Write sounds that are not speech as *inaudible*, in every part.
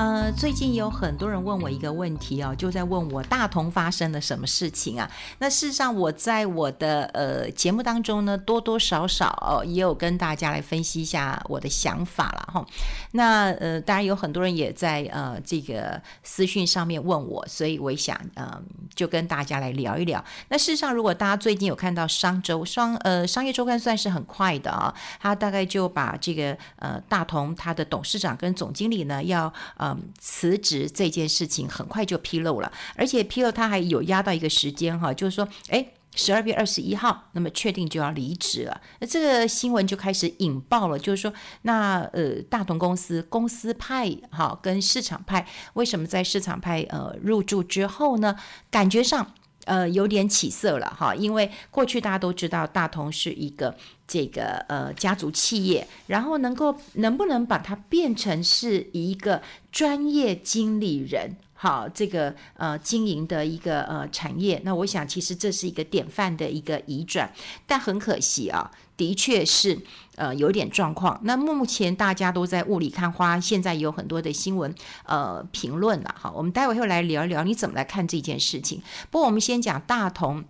呃，最近有很多人问我一个问题哦，就在问我大同发生了什么事情啊？那事实上，我在我的呃节目当中呢，多多少少，也有跟大家来分析一下我的想法了哈。那呃，当然有很多人也在呃这个私讯上面问我，所以我想呃就跟大家来聊一聊。那事实上，如果大家最近有看到商周商呃商业周刊算是很快的啊，他大概就把这个呃大同他的董事长跟总经理呢要呃。嗯，辞职这件事情很快就披露了，而且披露他还有压到一个时间哈，就是说，诶，十二月二十一号，那么确定就要离职了。那这个新闻就开始引爆了，就是说，那呃，大同公司公司派哈跟市场派为什么在市场派呃入驻之后呢？感觉上。呃，有点起色了哈，因为过去大家都知道大同是一个这个呃家族企业，然后能够能不能把它变成是一个专业经理人，好，这个呃经营的一个呃产业，那我想其实这是一个典范的一个移转，但很可惜啊。的确是，呃，有点状况。那目前大家都在雾里看花，现在有很多的新闻，呃，评论了。好，我们待会会来聊一聊，你怎么来看这件事情？不过我们先讲大同。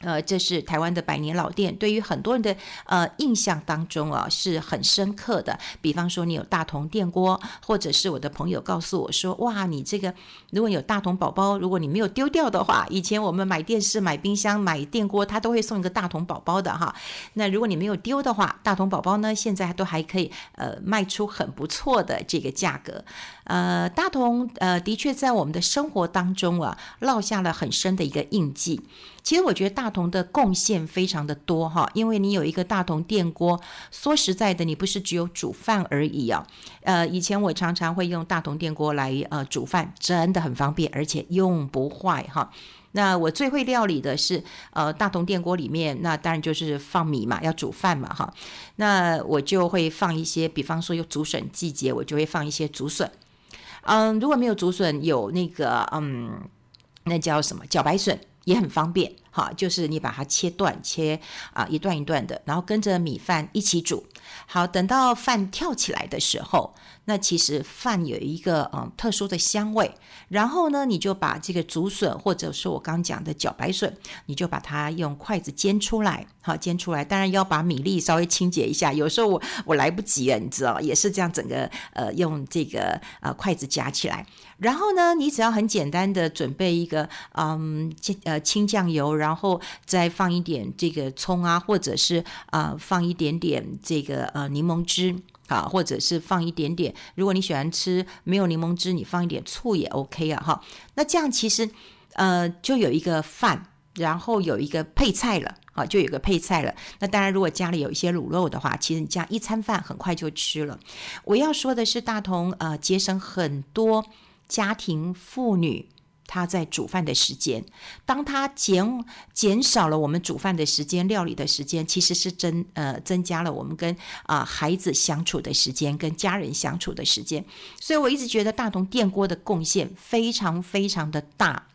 呃，这是台湾的百年老店，对于很多人的呃印象当中啊是很深刻的。比方说，你有大同电锅，或者是我的朋友告诉我说，哇，你这个如果有大同宝宝，如果你没有丢掉的话，以前我们买电视、买冰箱、买电锅，他都会送一个大同宝宝的哈。那如果你没有丢的话，大同宝宝呢，现在都还可以呃卖出很不错的这个价格。呃，大同呃的确在我们的生活当中啊烙下了很深的一个印记。其实我觉得大同的贡献非常的多哈，因为你有一个大同电锅，说实在的，你不是只有煮饭而已啊。呃，以前我常常会用大同电锅来呃煮饭，真的很方便，而且用不坏哈。那我最会料理的是呃大同电锅里面，那当然就是放米嘛，要煮饭嘛哈。那我就会放一些，比方说有竹笋季节，我就会放一些竹笋。嗯，如果没有竹笋，有那个嗯，那叫什么茭白笋。也很方便，哈，就是你把它切断，切啊一段一段的，然后跟着米饭一起煮。好，等到饭跳起来的时候，那其实饭有一个嗯特殊的香味。然后呢，你就把这个竹笋，或者是我刚讲的茭白笋，你就把它用筷子煎出来，好，煎出来。当然要把米粒稍微清洁一下，有时候我我来不及了，你知道，也是这样，整个呃用这个呃筷子夹起来。然后呢，你只要很简单的准备一个嗯呃清酱油，然后再放一点这个葱啊，或者是啊、呃、放一点点这个呃柠檬汁啊，或者是放一点点，如果你喜欢吃没有柠檬汁，你放一点醋也 OK 啊哈。那这样其实呃就有一个饭，然后有一个配菜了啊，就有个配菜了。那当然，如果家里有一些卤肉的话，其实你这样一餐饭很快就吃了。我要说的是，大同呃节省很多。家庭妇女，他在煮饭的时间，当他减减少了我们煮饭的时间、料理的时间，其实是增呃增加了我们跟啊、孩子相处的时间、跟家人相处的时间。所以我一直觉得大同电锅的贡献非常非常的大。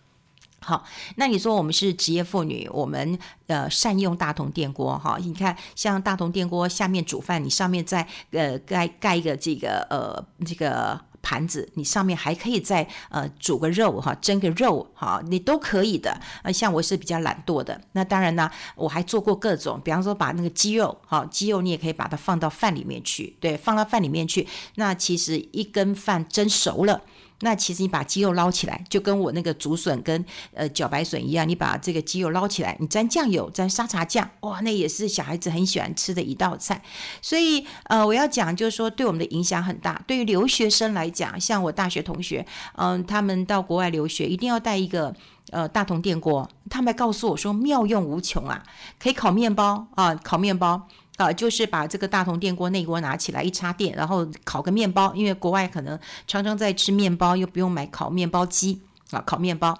好，那你说我们是职业妇女，我们呃善用大同电锅哈？你看像大同电锅下面煮饭，你上面再呃盖盖一个这个呃这个。盘子，你上面还可以再呃煮个肉哈，蒸个肉哈，你都可以的。呃，像我是比较懒惰的，那当然呢，我还做过各种，比方说把那个鸡肉哈，鸡肉你也可以把它放到饭里面去，对，放到饭里面去，那其实一根饭蒸熟了。那其实你把鸡肉捞起来，就跟我那个竹笋跟呃茭白笋一样，你把这个鸡肉捞起来，你沾酱油，沾沙茶酱，哇，那也是小孩子很喜欢吃的一道菜。所以呃，我要讲就是说，对我们的影响很大。对于留学生来讲，像我大学同学，嗯、他们到国外留学，一定要带一个呃大同电锅。他们还告诉我说，妙用无穷啊，可以烤面包啊，烤面包。啊，就是把这个大铜电锅内锅拿起来一插电，然后烤个面包，因为国外可能常常在吃面包，又不用买烤面包机啊，烤面包。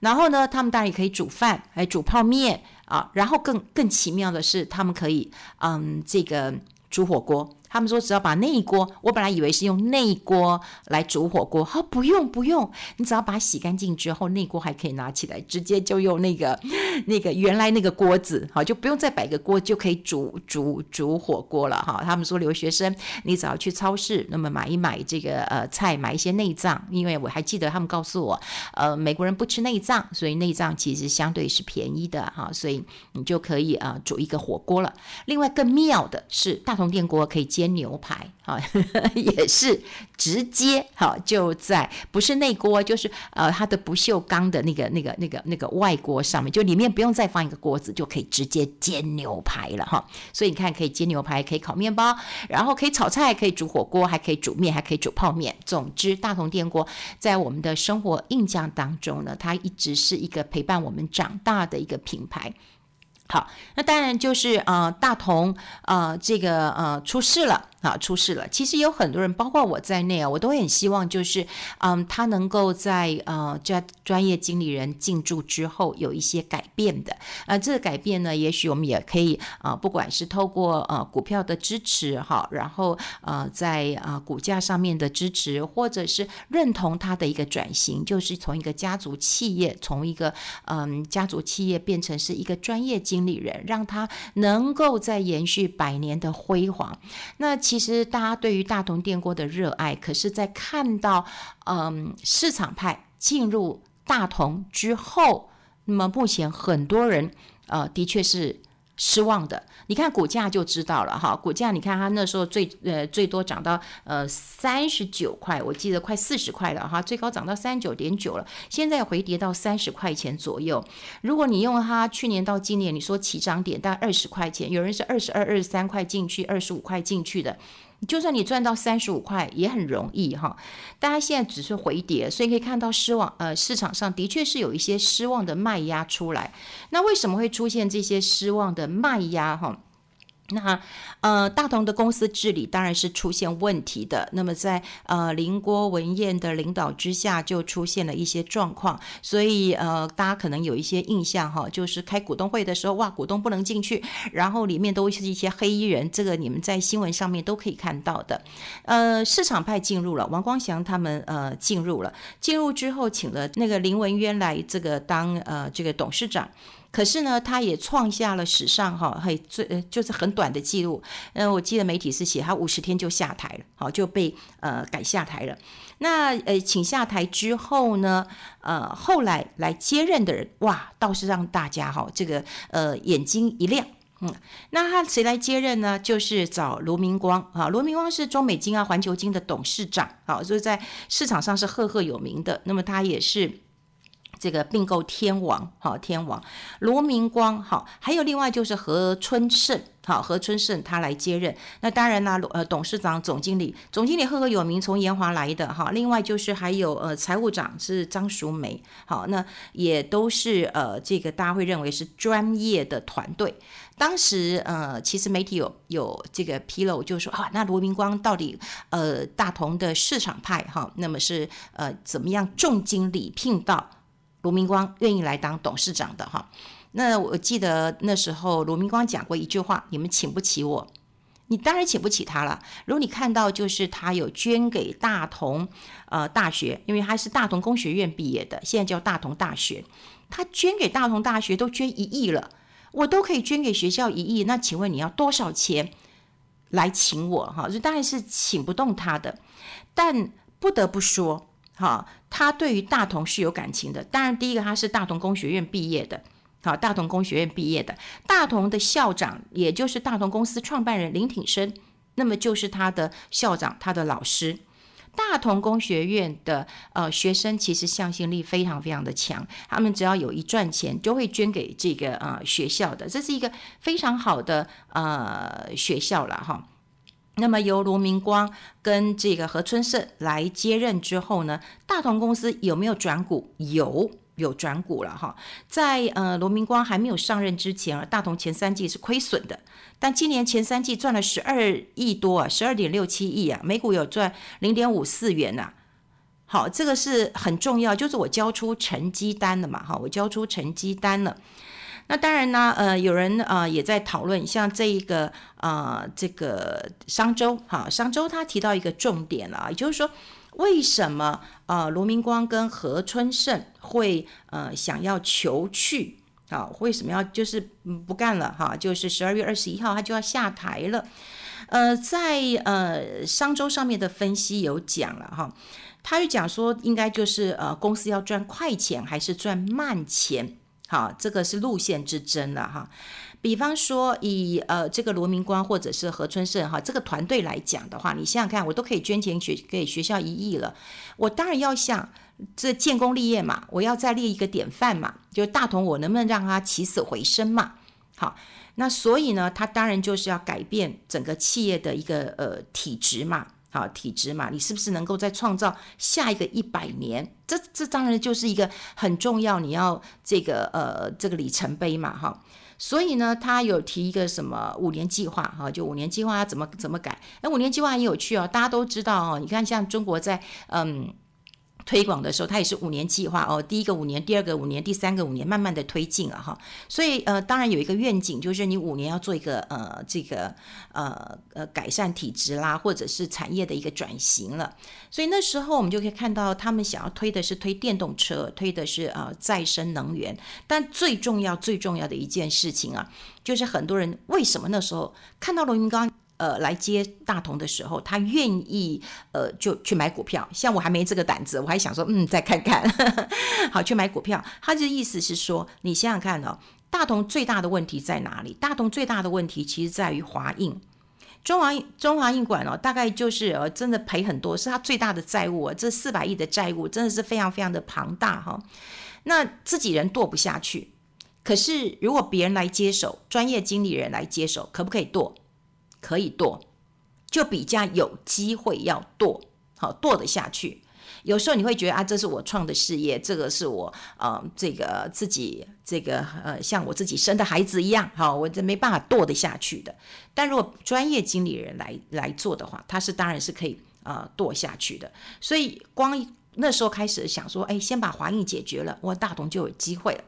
然后呢，他们当然也可以煮饭，哎煮泡面啊。然后更更奇妙的是，他们可以嗯，这个煮火锅。他们说只要把内锅，我本来以为是用内锅来煮火锅，好，不用不用，你只要把它洗干净之后，内锅还可以拿起来，直接就用那个 *laughs* 那个原来那个锅子，好，就不用再摆个锅就可以煮煮煮火锅了哈。他们说留学生，你只要去超市，那么买一买这个呃菜，买一些内脏，因为我还记得他们告诉我，呃，美国人不吃内脏，所以内脏其实相对是便宜的哈，所以你就可以啊、煮一个火锅了。另外更妙的是大同电锅可以接煎牛排啊，也是直接哈就在不是内锅，就是呃它的不锈钢的那个那个那个那个外锅上面，就里面不用再放一个锅子，就可以直接煎牛排了哈。所以你看，可以煎牛排，可以烤面包，然后可以炒菜，可以煮火锅，还可以煮面，还可以煮泡面。总之，大同电锅在我们的生活印象当中呢，它一直是一个陪伴我们长大的一个品牌。好，那当然就是呃，大同呃，这个呃出事了。啊，出事了！其实有很多人，包括我在内啊，我都很希望，就是，嗯，他能够在呃，这专业经理人进驻之后有一些改变的。呃，这个改变呢，也许我们也可以啊、不管是透过呃股票的支持哈，然后呃在啊、呃、股价上面的支持，或者是认同他的一个转型，就是从一个家族企业，从一个嗯家族企业变成是一个专业经经理人，让他能够再延续百年的辉煌。那其实大家对于大同电锅的热爱，可是，在看到嗯市场派进入大同之后，那么目前很多人呃的确是。失望的，你看股价就知道了哈。股价你看它那时候最呃最多涨到呃三十九块，我记得快四十块了哈，最高涨到三十九点九了，现在回跌到三十块钱左右。如果你用它去年到今年，你说起涨点大概二十块钱，有人是二十二、二十三块进去，二十五块进去的。就算你赚到三十五块也很容易哈，大家现在只是回跌，所以可以看到失望，呃，市场上的确是有一些失望的卖压出来。那为什么会出现这些失望的卖压哈？那呃，大同的公司治理当然是出现问题的。那么在呃林郭文彦的领导之下，就出现了一些状况。所以呃，大家可能有一些印象哈，就是开股东会的时候，哇，股东不能进去，然后里面都是一些黑衣人。这个你们在新闻上面都可以看到的。呃，市场派进入了，王光祥他们呃进入了，进入之后请了那个林文渊来这个当呃这个董事长。可是呢，他也创下了史上哈，很最就是很短的记录。嗯，我记得媒体是写他五十天就下台了，好就被呃改下台了。那呃请下台之后呢，呃后来来接任的人哇，倒是让大家哈这个呃眼睛一亮。嗯，那他谁来接任呢？就是找卢明光啊，卢明光是中美金啊、环球金的董事长，好，所以在市场上是赫赫有名的。那么他也是。这个并购天王，好天王罗明光，好，还有另外就是何春盛，好何春盛他来接任。那当然啦，呃，董事长、总经理，总经理赫赫有名，从研华来的哈。另外就是还有呃，财务长是张淑梅，好，那也都是呃，这个大家会认为是专业的团队。当时呃，其实媒体有有这个披露，就是说啊，那罗明光到底呃，大同的市场派哈，那么是呃怎么样重金礼聘到？卢明光愿意来当董事长的哈，那我记得那时候卢明光讲过一句话：“你们请不起我，你当然请不起他了。”如果你看到就是他有捐给大同呃大学，因为他是大同工学院毕业的，现在叫大同大学，他捐给大同大学都捐一亿了，我都可以捐给学校一亿，那请问你要多少钱来请我哈？这当然是请不动他的，但不得不说。哈，他对于大同是有感情的。当然，第一个他是大同工学院毕业的，好，大同工学院毕业的，大同的校长，也就是大同公司创办人林挺生，那么就是他的校长，他的老师。大同工学院的呃学生其实向心力非常非常的强，他们只要有一赚钱，就会捐给这个呃学校的，这是一个非常好的呃学校了哈。那么由罗明光跟这个何春盛来接任之后呢，大同公司有没有转股？有，有转股了哈。在呃罗明光还没有上任之前啊，大同前三季是亏损的，但今年前三季赚了十二亿多啊，十二点六七亿啊，每股有赚零点五四元呐、啊。好，这个是很重要，就是我交出成绩单了嘛，哈，我交出成绩单了。那当然呢，呃，有人呃也在讨论，像这一个呃这个商周哈，商周他提到一个重点了，也就是说，为什么呃罗明光跟何春胜会呃想要求去啊？为什么要就是不干了哈？就是十二月二十一号他就要下台了。呃，在呃商周上面的分析有讲了哈，他就讲说应该就是呃公司要赚快钱还是赚慢钱。好，这个是路线之争了哈。比方说以呃这个罗明光或者是何春胜哈这个团队来讲的话，你想想看，我都可以捐钱学给学校一亿了，我当然要想这建功立业嘛，我要再立一个典范嘛，就大同我能不能让他起死回生嘛？好，那所以呢，他当然就是要改变整个企业的一个呃体质嘛。啊，体质嘛，你是不是能够再创造下一个一百年？这这当然就是一个很重要，你要这个呃这个里程碑嘛，哈。所以呢，他有提一个什么五年计划，哈，就五年计划怎么怎么改？哎，五年计划很有趣哦，大家都知道哦。你看，像中国在嗯。推广的时候，它也是五年计划哦，第一个五年，第二个五年，第三个五年，慢慢的推进啊哈。所以呃，当然有一个愿景，就是你五年要做一个呃这个呃呃改善体质啦，或者是产业的一个转型了。所以那时候我们就可以看到，他们想要推的是推电动车，推的是呃再生能源。但最重要最重要的一件事情啊，就是很多人为什么那时候看到罗明光？呃，来接大同的时候，他愿意呃就去买股票。像我还没这个胆子，我还想说，嗯，再看看，*laughs* 好去买股票。他的意思是说，你想想看哦，大同最大的问题在哪里？大同最大的问题其实在于华印，中华中华印馆哦，大概就是呃真的赔很多，是他最大的债务啊，这四百亿的债务真的是非常非常的庞大哈。那自己人剁不下去，可是如果别人来接手，专业经理人来接手，可不可以剁？可以剁，就比较有机会要剁，好剁得下去。有时候你会觉得啊，这是我创的事业，这个是我呃，这个自己这个呃，像我自己生的孩子一样，好，我这没办法剁得下去的。但如果专业经理人来来做的话，他是当然是可以呃剁下去的。所以光那时候开始想说，哎，先把华映解决了，我大同就有机会了。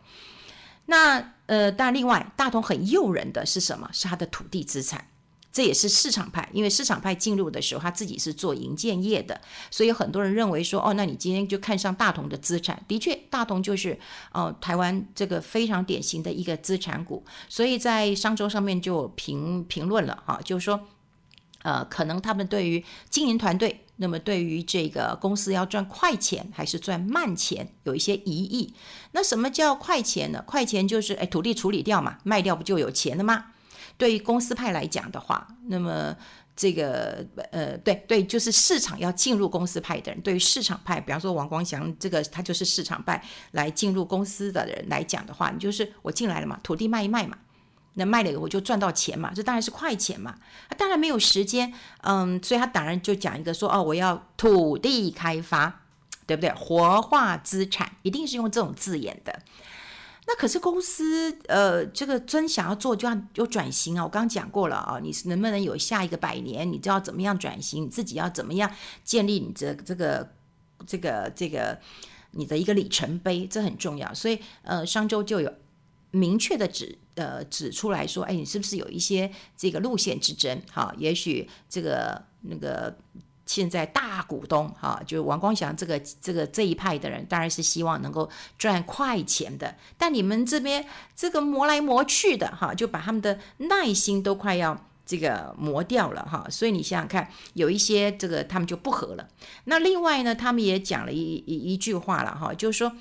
那呃，但另外大同很诱人的是什么？是他的土地资产。这也是市场派，因为市场派进入的时候，他自己是做银建业的，所以很多人认为说，哦，那你今天就看上大同的资产。的确，大同就是哦，台湾这个非常典型的一个资产股，所以在商周上面就评评论了哈，就是说，呃，可能他们对于经营团队，那么对于这个公司要赚快钱还是赚慢钱，有一些疑义。那什么叫快钱呢？快钱就是哎，土地处理掉嘛，卖掉不就有钱了吗？对于公司派来讲的话，那么这个呃，对对，就是市场要进入公司派的人，对于市场派，比方说王光祥这个，他就是市场派来进入公司的人来讲的话，你就是我进来了嘛，土地卖一卖嘛，那卖了以后我就赚到钱嘛，这当然是快钱嘛。他当然没有时间，嗯，所以他当然就讲一个说，哦，我要土地开发，对不对？活化资产，一定是用这种字眼的。那可是公司，呃，这个真想要做，就要有转型啊！我刚讲过了啊，你是能不能有下一个百年？你知道怎么样转型？你自己要怎么样建立你这这个这个这个你的一个里程碑？这很重要。所以，呃，商周就有明确的指呃指出来说，哎，你是不是有一些这个路线之争？好，也许这个那个。现在大股东哈，就王光祥这个这个这一派的人，当然是希望能够赚快钱的。但你们这边这个磨来磨去的哈，就把他们的耐心都快要这个磨掉了哈。所以你想想看，有一些这个他们就不和了。那另外呢，他们也讲了一一一句话了哈，就是说。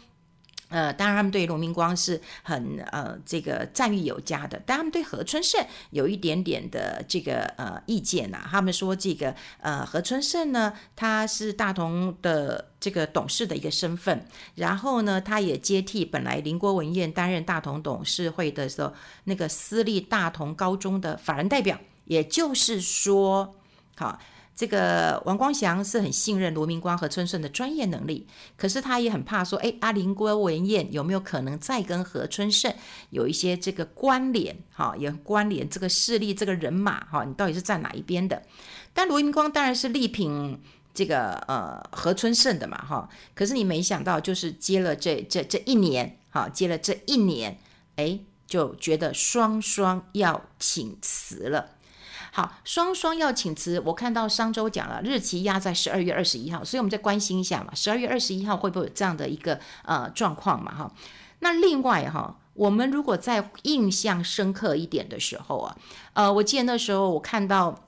呃，当然他们对罗明光是很呃这个赞誉有加的，但他们对何春胜有一点点的这个呃意见呐、他们说这个呃何春胜呢，他是大同的这个董事的一个身份，然后呢，他也接替本来林郭文彦担任大同董事会的时候那个私立大同高中的法人代表，也就是说，好。这个王光祥是很信任罗明光和春胜的专业能力，可是他也很怕说，哎，阿林郭文燕有没有可能再跟何春胜有一些这个关联？哈，也关联这个势力、这个人马，哈，你到底是站哪一边的？但罗明光当然是力挺这个呃何春胜的嘛，哈。可是你没想到，就是接了这这这一年，哈，接了这一年，哎，就觉得双双要请辞了。好，双双要请辞，我看到商周讲了，日期压在十二月二十一号，所以我们再关心一下嘛，十二月二十一号会不会有这样的一个呃状况嘛？哈，那另外哈，我们如果在印象深刻一点的时候啊，呃，我记得那时候我看到，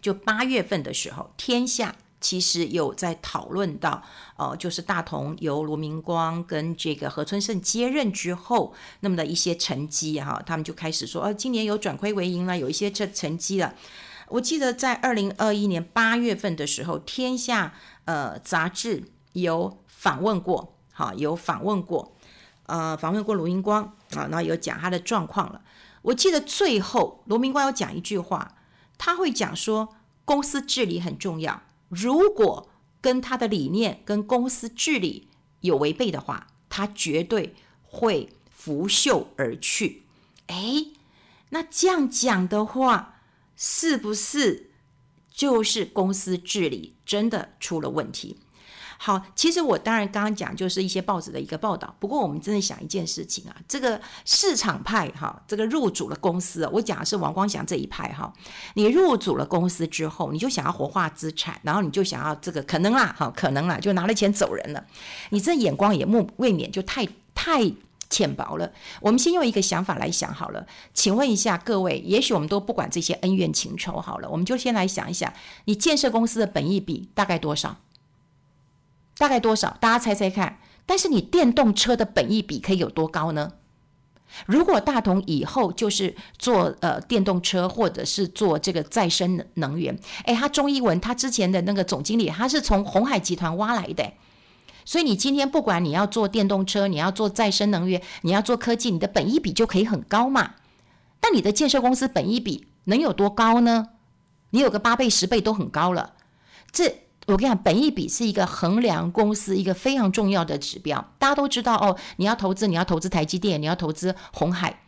就八月份的时候，天下。其实有在讨论到，呃，就是大同由罗明光跟这个何春盛接任之后，那么的一些成绩哈，他们就开始说，呃，今年有转亏为盈了，有一些这成绩了。我记得在二零二一年八月份的时候，天下呃杂志有访问过，哈，有访问过，呃，访问过罗明光啊，然后有讲他的状况了。我记得最后罗明光有讲一句话，他会讲说，公司治理很重要。如果跟他的理念、跟公司治理有违背的话，他绝对会拂袖而去。哎，那这样讲的话，是不是就是公司治理真的出了问题？好，其实我当然刚刚讲就是一些报纸的一个报道。不过我们真的想一件事情啊，这个市场派哈，这个入主了公司，我讲的是王光祥这一派哈。你入主了公司之后，你就想要活化资产，然后你就想要这个可能啦，哈，可能啦，就拿了钱走人了。你这眼光也未免就太太浅薄了。我们先用一个想法来想好了，请问一下各位，也许我们都不管这些恩怨情仇好了，我们就先来想一想，你建设公司的本益比大概多少？大概多少？大家猜猜看。但是你电动车的本益比可以有多高呢？如果大同以后就是做呃电动车，或者是做这个再生能源，诶，他钟逸文他之前的那个总经理，他是从鸿海集团挖来的。所以你今天不管你要做电动车，你要做再生能源，你要做科技，你的本益比就可以很高嘛。但你的建设公司本益比能有多高呢？你有个八倍、十倍都很高了。这。我跟你讲，本益比是一个衡量公司一个非常重要的指标。大家都知道哦，你要投资，你要投资台积电，你要投资红海。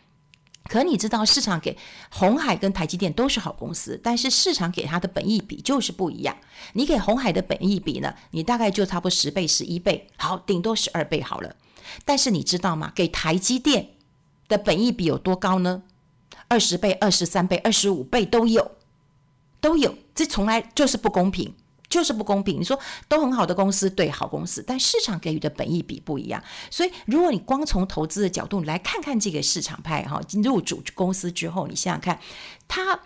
可你知道，市场给红海跟台积电都是好公司，但是市场给它的本益比就是不一样。你给红海的本益比呢，你大概就差不多十倍、十一倍，好，顶多十二倍好了。但是你知道吗？给台积电的本益比有多高呢？二十倍、二十三倍、二十五倍都有，都有。这从来就是不公平。就是不公平。你说都很好的公司，对，好公司，但市场给予的本益比不一样。所以，如果你光从投资的角度来看看这个市场派哈，入主公司之后，你想想看，他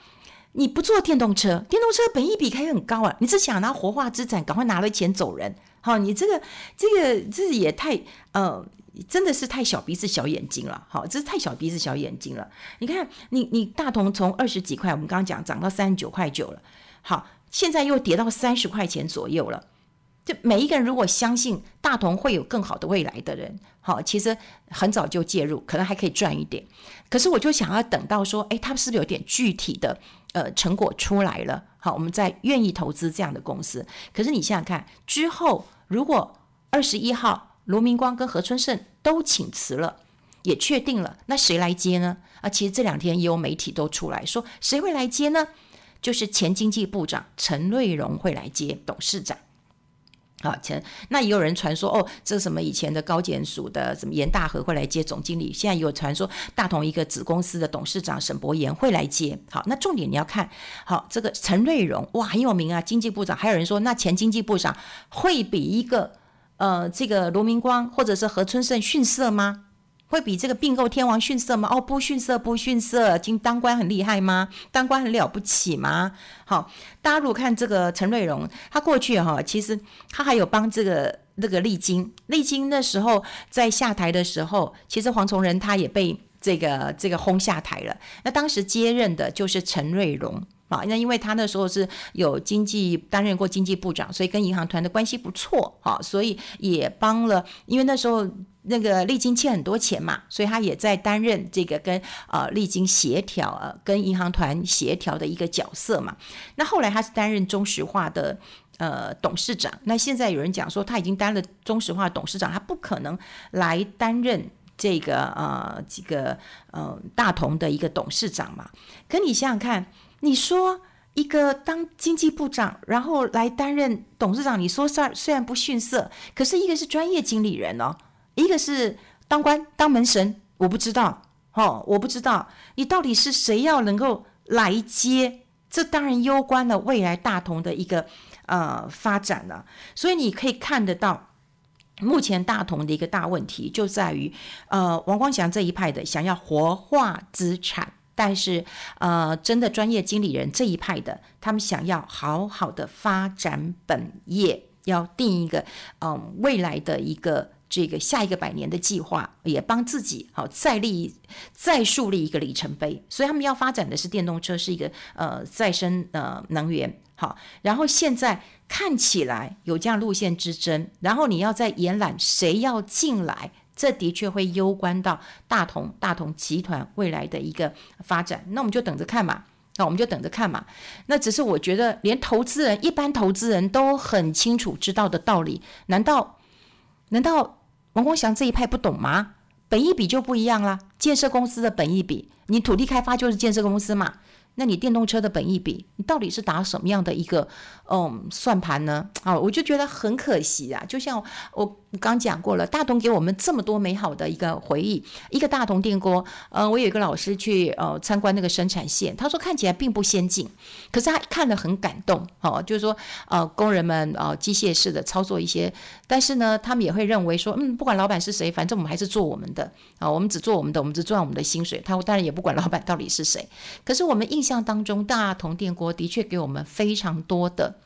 你不做电动车，电动车本益比可以很高啊。你只想拿活化资产，赶快拿了钱走人。好，你这个这个这也太呃，真的是太小鼻子小眼睛了。好，这是太小鼻子小眼睛了。你看，你你大同从二十几块，我们刚刚讲涨到三十九块九了。好。现在又跌到三十块钱左右了，就每一个人如果相信大同会有更好的未来的人，好，其实很早就介入，可能还可以赚一点。可是我就想要等到说，哎，他们是不是有点具体的呃成果出来了？好，我们再愿意投资这样的公司。可是你想想看，之后如果二十一号罗明光跟何春盛都请辞了，也确定了，那谁来接呢？啊，其实这两天也有媒体都出来说，谁会来接呢？就是前经济部长陈瑞荣会来接董事长，好，前那也有人传说哦，这什么以前的高检署的什么严大和会来接总经理，现在有传说大同一个子公司的董事长沈伯言会来接，好，那重点你要看好这个陈瑞荣哇很有名啊，经济部长，还有人说那前经济部长会比一个呃这个罗明光或者是何春盛逊色吗？会比这个并购天王逊色吗？哦，不逊色，不逊色。经当官很厉害吗？当官很了不起吗？好，大家如果看这个陈瑞荣，他过去哈，其实他还有帮这个那个丽晶，丽晶那时候在下台的时候，其实黄崇仁他也被这个这个轰下台了。那当时接任的就是陈瑞荣。啊，那因为他那时候是有经济担任过经济部长，所以跟银行团的关系不错，哈，所以也帮了。因为那时候那个丽晶欠很多钱嘛，所以他也在担任这个跟呃丽晶协调呃跟银行团协调的一个角色嘛。那后来他是担任中石化的呃董事长，那现在有人讲说他已经担任中石化董事长，他不可能来担任这个呃这个呃大同的一个董事长嘛。可你想想看。你说一个当经济部长，然后来担任董事长，你说虽虽然不逊色，可是一个是专业经理人哦，一个是当官当门神，我不知道哦，我不知道你到底是谁要能够来接，这当然攸关了未来大同的一个呃发展了。所以你可以看得到，目前大同的一个大问题就在于，呃，王光祥这一派的想要活化资产，但是呃，真的专业经理人这一派的，他们想要好好的发展本业，要定一个嗯、未来的一个。这个下一个百年的计划，也帮自己好再立、再树立一个里程碑。所以他们要发展的是电动车，是一个呃再生呃能源。好，然后现在看起来有这样路线之争，然后你要再延揽谁要进来，这的确会攸关到大同大同集团未来的一个发展。那我们就等着看嘛，那我们就等着看嘛。那只是我觉得，连投资人一般投资人都很清楚知道的道理，难道难道？王光祥这一派不懂吗？本一笔就不一样了。建设公司的本一笔，你土地开发就是建设公司嘛。那你电动车的本益比，你到底是打什么样的一个嗯算盘呢？啊，我就觉得很可惜啊。就像我刚讲过了，大同给我们这么多美好的一个回忆，一个大同电锅。呃，我有一个老师去呃参观那个生产线，他说看起来并不先进，可是他看了很感动。哦，就是说呃工人们呃机械式的操作一些，但是呢，他们也会认为说，嗯，不管老板是谁，反正我们还是做我们的啊，我们只做我们的，我们只赚我们的薪水。他当然也不管老板到底是谁，可是我们印。印象当中，大同电锅的确给我们非常多的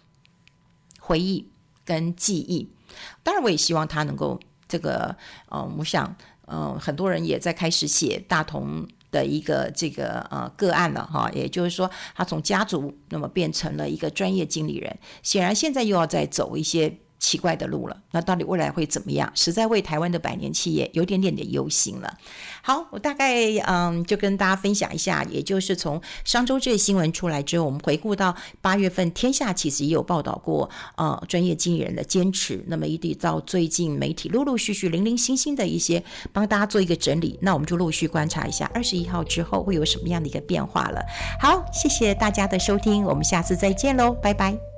回忆跟记忆。当然，我也希望他能够这个，呃，我想，呃，很多人也在开始写大同的一个这个呃个案了哈。也就是说，他从家族那么变成了一个专业经理人，显然现在又要再走一些。奇怪的路了，那到底未来会怎么样？实在为台湾的百年企业有点点的忧心了。好，我大概嗯就跟大家分享一下，也就是从上周这个新闻出来之后，我们回顾到八月份，天下其实也有报道过，呃，专业经理人的坚持。那么一直到最近媒体陆陆续续零零星星的一些帮大家做一个整理，那我们就陆续观察一下二十一号之后会有什么样的一个变化了。好，谢谢大家的收听，我们下次再见喽，拜拜。